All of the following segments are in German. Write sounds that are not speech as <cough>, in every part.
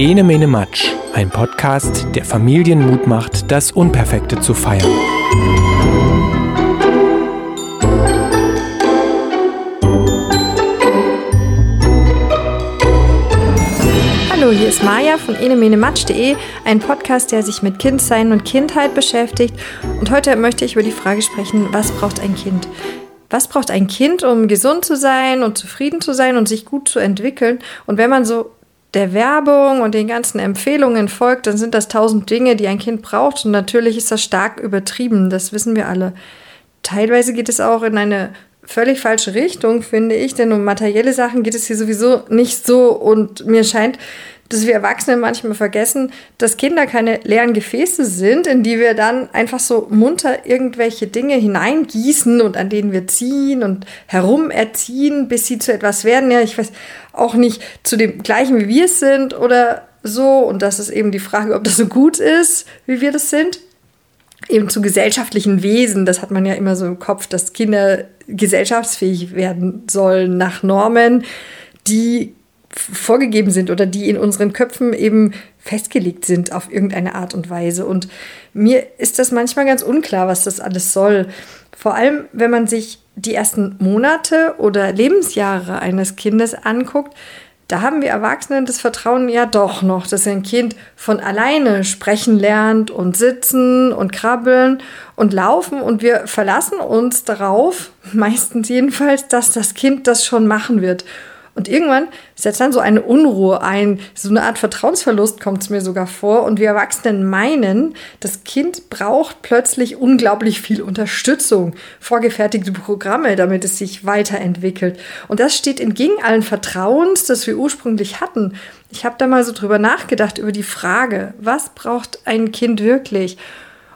Ene Mene Matsch, ein Podcast, der Familien Mut macht, das Unperfekte zu feiern. Hallo, hier ist Maja von enemenematsch.de, ein Podcast, der sich mit Kindsein und Kindheit beschäftigt. Und heute möchte ich über die Frage sprechen, was braucht ein Kind? Was braucht ein Kind, um gesund zu sein und zufrieden zu sein und sich gut zu entwickeln? Und wenn man so der Werbung und den ganzen Empfehlungen folgt, dann sind das tausend Dinge, die ein Kind braucht. Und natürlich ist das stark übertrieben, das wissen wir alle. Teilweise geht es auch in eine völlig falsche Richtung, finde ich, denn um materielle Sachen geht es hier sowieso nicht so. Und mir scheint, dass wir Erwachsene manchmal vergessen, dass Kinder keine leeren Gefäße sind, in die wir dann einfach so munter irgendwelche Dinge hineingießen und an denen wir ziehen und herumerziehen, bis sie zu etwas werden. Ja, ich weiß auch nicht zu dem gleichen, wie wir es sind oder so. Und das ist eben die Frage, ob das so gut ist, wie wir das sind. Eben zu gesellschaftlichen Wesen, das hat man ja immer so im Kopf, dass Kinder gesellschaftsfähig werden sollen nach Normen, die vorgegeben sind oder die in unseren Köpfen eben festgelegt sind auf irgendeine Art und Weise. Und mir ist das manchmal ganz unklar, was das alles soll. Vor allem, wenn man sich die ersten Monate oder Lebensjahre eines Kindes anguckt, da haben wir Erwachsenen das Vertrauen ja doch noch, dass ein Kind von alleine sprechen lernt und sitzen und krabbeln und laufen und wir verlassen uns darauf, <laughs> meistens jedenfalls, dass das Kind das schon machen wird. Und irgendwann setzt dann so eine Unruhe ein, so eine Art Vertrauensverlust kommt es mir sogar vor. Und wir Erwachsenen meinen, das Kind braucht plötzlich unglaublich viel Unterstützung, vorgefertigte Programme, damit es sich weiterentwickelt. Und das steht entgegen allen Vertrauens, das wir ursprünglich hatten. Ich habe da mal so drüber nachgedacht, über die Frage, was braucht ein Kind wirklich?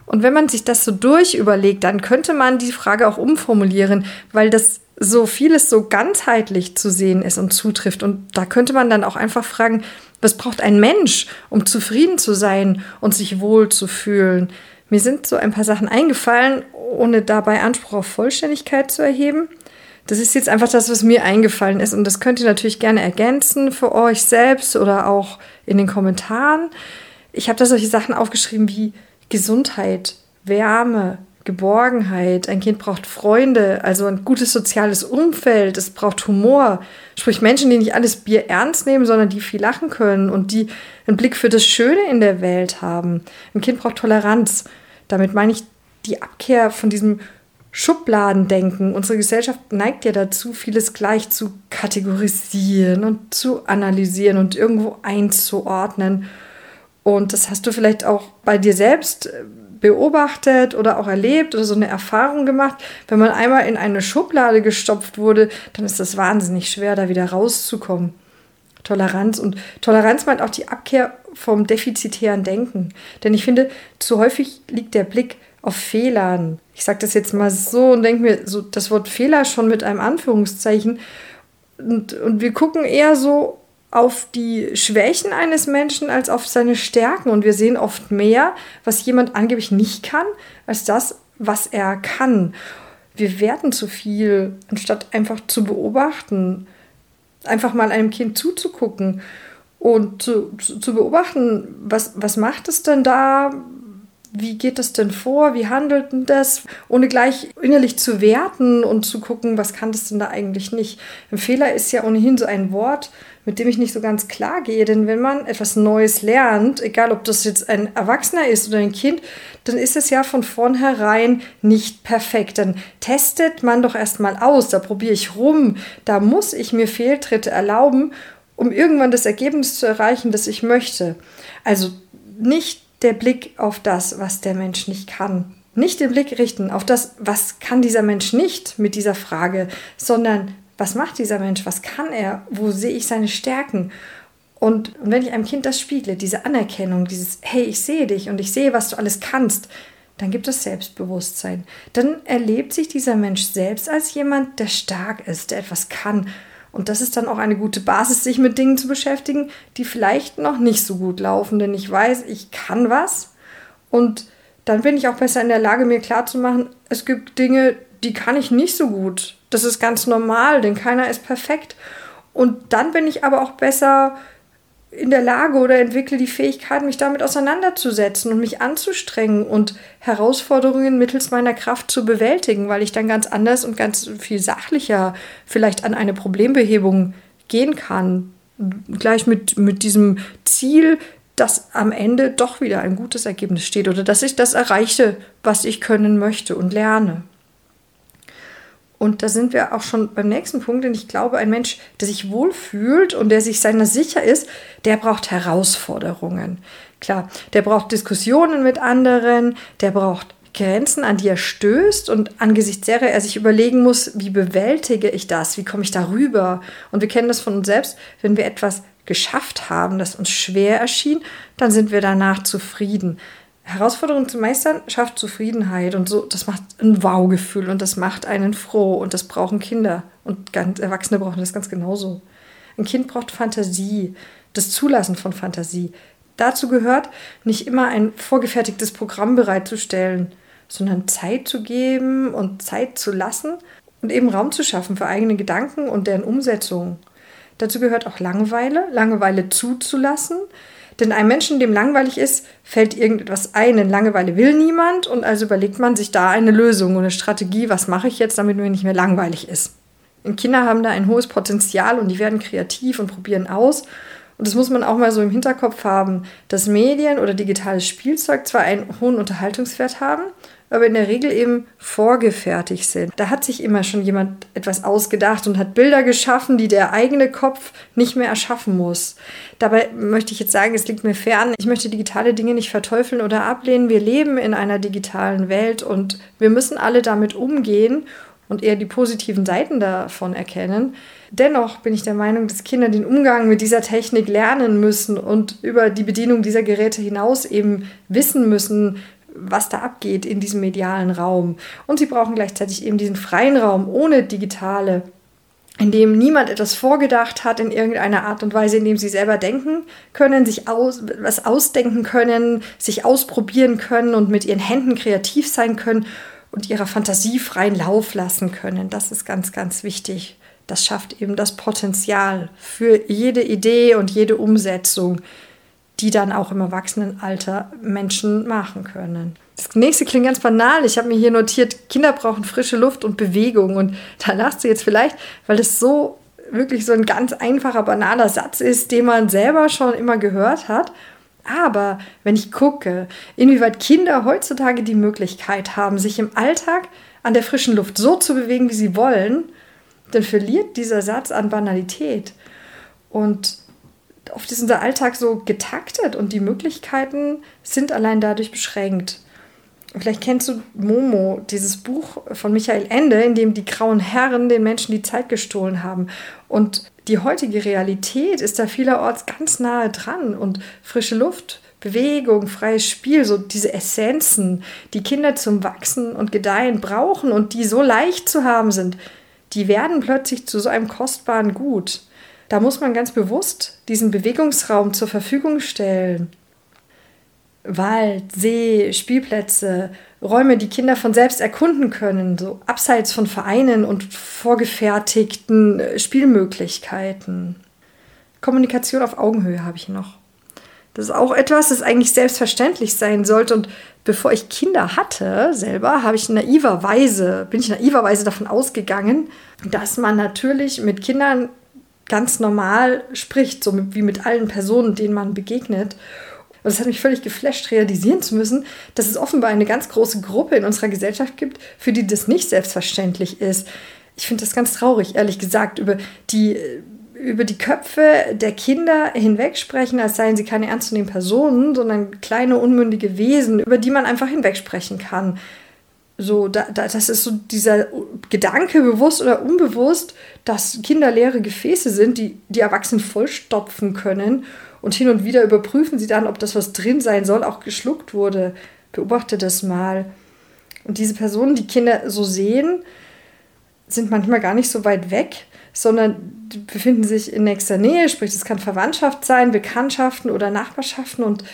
Und wenn man sich das so durchüberlegt, dann könnte man die Frage auch umformulieren, weil das so vieles so ganzheitlich zu sehen ist und zutrifft. Und da könnte man dann auch einfach fragen, was braucht ein Mensch, um zufrieden zu sein und sich wohl zu fühlen? Mir sind so ein paar Sachen eingefallen, ohne dabei Anspruch auf Vollständigkeit zu erheben. Das ist jetzt einfach das, was mir eingefallen ist. Und das könnt ihr natürlich gerne ergänzen für euch selbst oder auch in den Kommentaren. Ich habe da solche Sachen aufgeschrieben wie Gesundheit, Wärme, Geborgenheit. Ein Kind braucht Freunde, also ein gutes soziales Umfeld. Es braucht Humor. Sprich Menschen, die nicht alles Bier ernst nehmen, sondern die viel lachen können und die einen Blick für das Schöne in der Welt haben. Ein Kind braucht Toleranz. Damit meine ich die Abkehr von diesem Schubladendenken. Unsere Gesellschaft neigt ja dazu, vieles gleich zu kategorisieren und zu analysieren und irgendwo einzuordnen. Und das hast du vielleicht auch bei dir selbst beobachtet oder auch erlebt oder so eine Erfahrung gemacht. Wenn man einmal in eine Schublade gestopft wurde, dann ist das wahnsinnig schwer, da wieder rauszukommen. Toleranz und Toleranz meint auch die Abkehr vom defizitären Denken. Denn ich finde, zu häufig liegt der Blick auf Fehlern. Ich sage das jetzt mal so und denke mir so das Wort Fehler schon mit einem Anführungszeichen. Und, und wir gucken eher so auf die Schwächen eines Menschen als auf seine Stärken. Und wir sehen oft mehr, was jemand angeblich nicht kann, als das, was er kann. Wir werten zu viel, anstatt einfach zu beobachten, einfach mal einem Kind zuzugucken und zu, zu, zu beobachten, was, was macht es denn da, wie geht das denn vor, wie handelt denn das, ohne gleich innerlich zu werten und zu gucken, was kann das denn da eigentlich nicht. Ein Fehler ist ja ohnehin so ein Wort, mit dem ich nicht so ganz klar gehe, denn wenn man etwas Neues lernt, egal ob das jetzt ein Erwachsener ist oder ein Kind, dann ist es ja von vornherein nicht perfekt. Dann testet man doch erstmal aus, da probiere ich rum, da muss ich mir Fehltritte erlauben, um irgendwann das Ergebnis zu erreichen, das ich möchte. Also nicht der Blick auf das, was der Mensch nicht kann. Nicht den Blick richten auf das, was kann dieser Mensch nicht mit dieser Frage, sondern was macht dieser Mensch, was kann er, wo sehe ich seine Stärken. Und, und wenn ich einem Kind das spiegle, diese Anerkennung, dieses Hey, ich sehe dich und ich sehe, was du alles kannst, dann gibt es Selbstbewusstsein. Dann erlebt sich dieser Mensch selbst als jemand, der stark ist, der etwas kann und das ist dann auch eine gute Basis, sich mit Dingen zu beschäftigen, die vielleicht noch nicht so gut laufen, denn ich weiß, ich kann was und dann bin ich auch besser in der Lage, mir klarzumachen, es gibt Dinge, die kann ich nicht so gut. Das ist ganz normal, denn keiner ist perfekt. Und dann bin ich aber auch besser in der Lage oder entwickle die Fähigkeit, mich damit auseinanderzusetzen und mich anzustrengen und Herausforderungen mittels meiner Kraft zu bewältigen, weil ich dann ganz anders und ganz viel sachlicher vielleicht an eine Problembehebung gehen kann. Gleich mit, mit diesem Ziel, dass am Ende doch wieder ein gutes Ergebnis steht oder dass ich das erreiche, was ich können möchte und lerne. Und da sind wir auch schon beim nächsten Punkt, denn ich glaube, ein Mensch, der sich wohlfühlt und der sich seiner sicher ist, der braucht Herausforderungen. Klar, der braucht Diskussionen mit anderen, der braucht Grenzen, an die er stößt und angesichts derer er sich überlegen muss, wie bewältige ich das, wie komme ich darüber. Und wir kennen das von uns selbst, wenn wir etwas geschafft haben, das uns schwer erschien, dann sind wir danach zufrieden. Herausforderungen zu meistern schafft Zufriedenheit und so, das macht ein Wow-Gefühl und das macht einen froh und das brauchen Kinder und ganz Erwachsene brauchen das ganz genauso. Ein Kind braucht Fantasie, das Zulassen von Fantasie. Dazu gehört, nicht immer ein vorgefertigtes Programm bereitzustellen, sondern Zeit zu geben und Zeit zu lassen und eben Raum zu schaffen für eigene Gedanken und deren Umsetzung. Dazu gehört auch Langeweile, Langeweile zuzulassen. Denn einem Menschen, dem langweilig ist, fällt irgendetwas ein. Denn Langeweile will niemand und also überlegt man sich da eine Lösung und eine Strategie, was mache ich jetzt, damit mir nicht mehr langweilig ist. Und Kinder haben da ein hohes Potenzial und die werden kreativ und probieren aus. Und das muss man auch mal so im Hinterkopf haben, dass Medien oder digitales Spielzeug zwar einen hohen Unterhaltungswert haben, aber in der Regel eben vorgefertigt sind. Da hat sich immer schon jemand etwas ausgedacht und hat Bilder geschaffen, die der eigene Kopf nicht mehr erschaffen muss. Dabei möchte ich jetzt sagen, es liegt mir fern. Ich möchte digitale Dinge nicht verteufeln oder ablehnen. Wir leben in einer digitalen Welt und wir müssen alle damit umgehen und eher die positiven Seiten davon erkennen. Dennoch bin ich der Meinung, dass Kinder den Umgang mit dieser Technik lernen müssen und über die Bedienung dieser Geräte hinaus eben wissen müssen, was da abgeht in diesem medialen Raum. Und sie brauchen gleichzeitig eben diesen freien Raum ohne digitale, in dem niemand etwas vorgedacht hat in irgendeiner Art und Weise, in dem sie selber denken können, sich aus, was ausdenken können, sich ausprobieren können und mit ihren Händen kreativ sein können und ihrer Fantasie freien Lauf lassen können. Das ist ganz, ganz wichtig. Das schafft eben das Potenzial für jede Idee und jede Umsetzung, die dann auch im Erwachsenenalter Menschen machen können. Das nächste klingt ganz banal. Ich habe mir hier notiert, Kinder brauchen frische Luft und Bewegung. Und da lachst du jetzt vielleicht, weil das so wirklich so ein ganz einfacher, banaler Satz ist, den man selber schon immer gehört hat. Aber wenn ich gucke, inwieweit Kinder heutzutage die Möglichkeit haben, sich im Alltag an der frischen Luft so zu bewegen, wie sie wollen, dann verliert dieser Satz an Banalität. Und oft ist unser Alltag so getaktet und die Möglichkeiten sind allein dadurch beschränkt. Vielleicht kennst du Momo, dieses Buch von Michael Ende, in dem die grauen Herren den Menschen die Zeit gestohlen haben. Und die heutige Realität ist da vielerorts ganz nahe dran und frische Luft, Bewegung, freies Spiel, so diese Essenzen, die Kinder zum Wachsen und Gedeihen brauchen und die so leicht zu haben sind, die werden plötzlich zu so einem kostbaren Gut. Da muss man ganz bewusst diesen Bewegungsraum zur Verfügung stellen. Wald, See, Spielplätze, Räume, die Kinder von selbst erkunden können, so abseits von Vereinen und vorgefertigten äh, Spielmöglichkeiten. Kommunikation auf Augenhöhe habe ich noch. Das ist auch etwas, das eigentlich selbstverständlich sein sollte. Und bevor ich Kinder hatte, selber, habe ich naiverweise, bin ich naiverweise davon ausgegangen, dass man natürlich mit Kindern ganz normal spricht, so wie mit allen Personen, denen man begegnet. Und es hat mich völlig geflasht, realisieren zu müssen, dass es offenbar eine ganz große Gruppe in unserer Gesellschaft gibt, für die das nicht selbstverständlich ist. Ich finde das ganz traurig, ehrlich gesagt, über die, über die Köpfe der Kinder hinwegsprechen, als seien sie keine ernstzunehmenden Personen, sondern kleine, unmündige Wesen, über die man einfach hinwegsprechen kann. So, da, da, das ist so dieser Gedanke, bewusst oder unbewusst, dass Kinder leere Gefäße sind, die die Erwachsenen vollstopfen können. Und hin und wieder überprüfen sie dann, ob das, was drin sein soll, auch geschluckt wurde. Beobachte das mal. Und diese Personen, die Kinder so sehen, sind manchmal gar nicht so weit weg, sondern befinden sich in nächster Nähe, sprich, es kann Verwandtschaft sein, Bekanntschaften oder Nachbarschaften. Und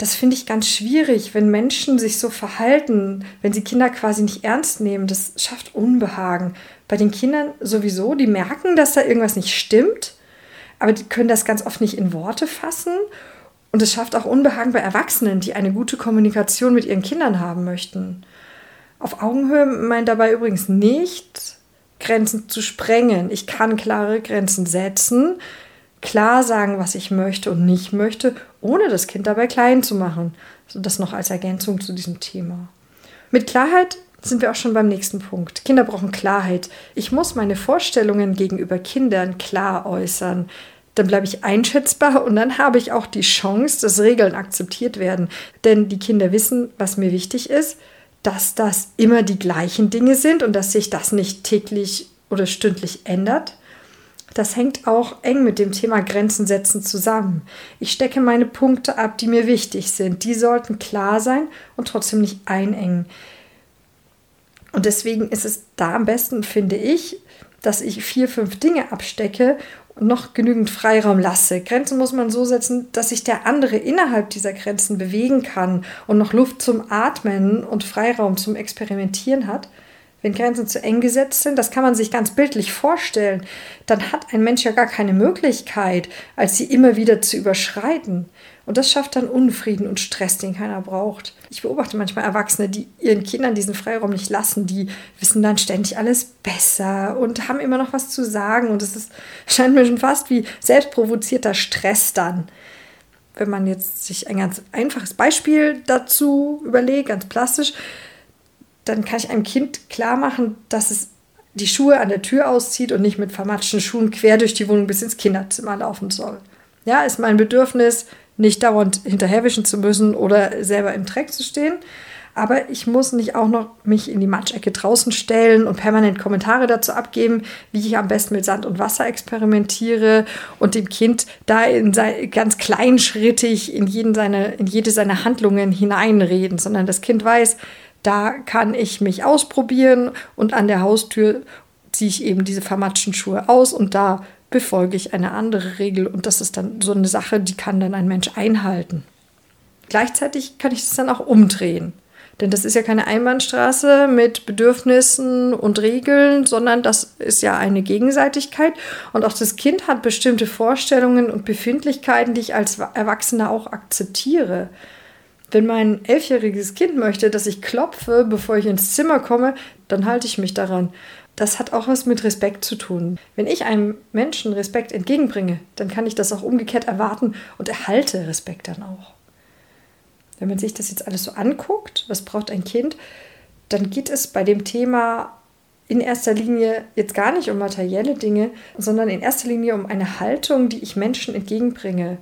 das finde ich ganz schwierig, wenn Menschen sich so verhalten, wenn sie Kinder quasi nicht ernst nehmen. Das schafft Unbehagen. Bei den Kindern sowieso, die merken, dass da irgendwas nicht stimmt, aber die können das ganz oft nicht in Worte fassen. Und es schafft auch Unbehagen bei Erwachsenen, die eine gute Kommunikation mit ihren Kindern haben möchten. Auf Augenhöhe meint dabei übrigens nicht, Grenzen zu sprengen. Ich kann klare Grenzen setzen, klar sagen, was ich möchte und nicht möchte, ohne das Kind dabei klein zu machen. Also das noch als Ergänzung zu diesem Thema. Mit Klarheit sind wir auch schon beim nächsten Punkt. Kinder brauchen Klarheit. Ich muss meine Vorstellungen gegenüber Kindern klar äußern. Dann bleibe ich einschätzbar und dann habe ich auch die Chance, dass Regeln akzeptiert werden. Denn die Kinder wissen, was mir wichtig ist, dass das immer die gleichen Dinge sind und dass sich das nicht täglich oder stündlich ändert. Das hängt auch eng mit dem Thema Grenzen setzen zusammen. Ich stecke meine Punkte ab, die mir wichtig sind. Die sollten klar sein und trotzdem nicht einengen. Und deswegen ist es da am besten, finde ich, dass ich vier, fünf Dinge abstecke und noch genügend Freiraum lasse. Grenzen muss man so setzen, dass sich der andere innerhalb dieser Grenzen bewegen kann und noch Luft zum Atmen und Freiraum zum Experimentieren hat. Wenn Grenzen zu eng gesetzt sind, das kann man sich ganz bildlich vorstellen, dann hat ein Mensch ja gar keine Möglichkeit, als sie immer wieder zu überschreiten. Und das schafft dann Unfrieden und Stress, den keiner braucht. Ich beobachte manchmal Erwachsene, die ihren Kindern diesen Freiraum nicht lassen, die wissen dann ständig alles besser und haben immer noch was zu sagen. Und es <laughs> scheint mir schon fast wie selbstprovozierter Stress dann. Wenn man jetzt sich ein ganz einfaches Beispiel dazu überlegt, ganz plastisch, dann kann ich einem Kind klar machen, dass es die Schuhe an der Tür auszieht und nicht mit vermatschten Schuhen quer durch die Wohnung bis ins Kinderzimmer laufen soll. Ja, ist mein Bedürfnis, nicht dauernd hinterherwischen zu müssen oder selber im Dreck zu stehen. Aber ich muss nicht auch noch mich in die Matschecke draußen stellen und permanent Kommentare dazu abgeben, wie ich am besten mit Sand und Wasser experimentiere und dem Kind da in ganz kleinschrittig in, jeden seine, in jede seiner Handlungen hineinreden, sondern das Kind weiß, da kann ich mich ausprobieren und an der Haustür ziehe ich eben diese vermatschten Schuhe aus und da befolge ich eine andere Regel und das ist dann so eine Sache, die kann dann ein Mensch einhalten. Gleichzeitig kann ich das dann auch umdrehen. Denn das ist ja keine Einbahnstraße mit Bedürfnissen und Regeln, sondern das ist ja eine Gegenseitigkeit. Und auch das Kind hat bestimmte Vorstellungen und Befindlichkeiten, die ich als Erwachsener auch akzeptiere. Wenn mein elfjähriges Kind möchte, dass ich klopfe, bevor ich ins Zimmer komme, dann halte ich mich daran. Das hat auch was mit Respekt zu tun. Wenn ich einem Menschen Respekt entgegenbringe, dann kann ich das auch umgekehrt erwarten und erhalte Respekt dann auch. Wenn man sich das jetzt alles so anguckt, was braucht ein Kind, dann geht es bei dem Thema in erster Linie jetzt gar nicht um materielle Dinge, sondern in erster Linie um eine Haltung, die ich Menschen entgegenbringe.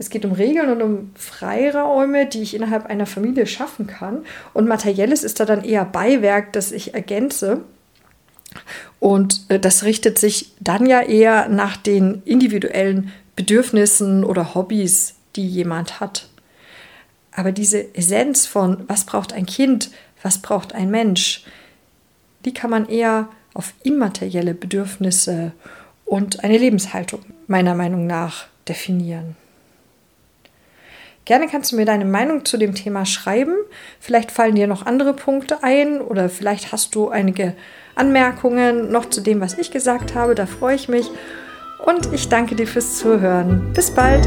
Es geht um Regeln und um Freiräume, die ich innerhalb einer Familie schaffen kann. Und Materielles ist da dann eher Beiwerk, das ich ergänze. Und äh, das richtet sich dann ja eher nach den individuellen Bedürfnissen oder Hobbys, die jemand hat. Aber diese Essenz von, was braucht ein Kind, was braucht ein Mensch, die kann man eher auf immaterielle Bedürfnisse und eine Lebenshaltung meiner Meinung nach definieren. Gerne kannst du mir deine Meinung zu dem Thema schreiben. Vielleicht fallen dir noch andere Punkte ein oder vielleicht hast du einige Anmerkungen noch zu dem, was ich gesagt habe. Da freue ich mich. Und ich danke dir fürs Zuhören. Bis bald.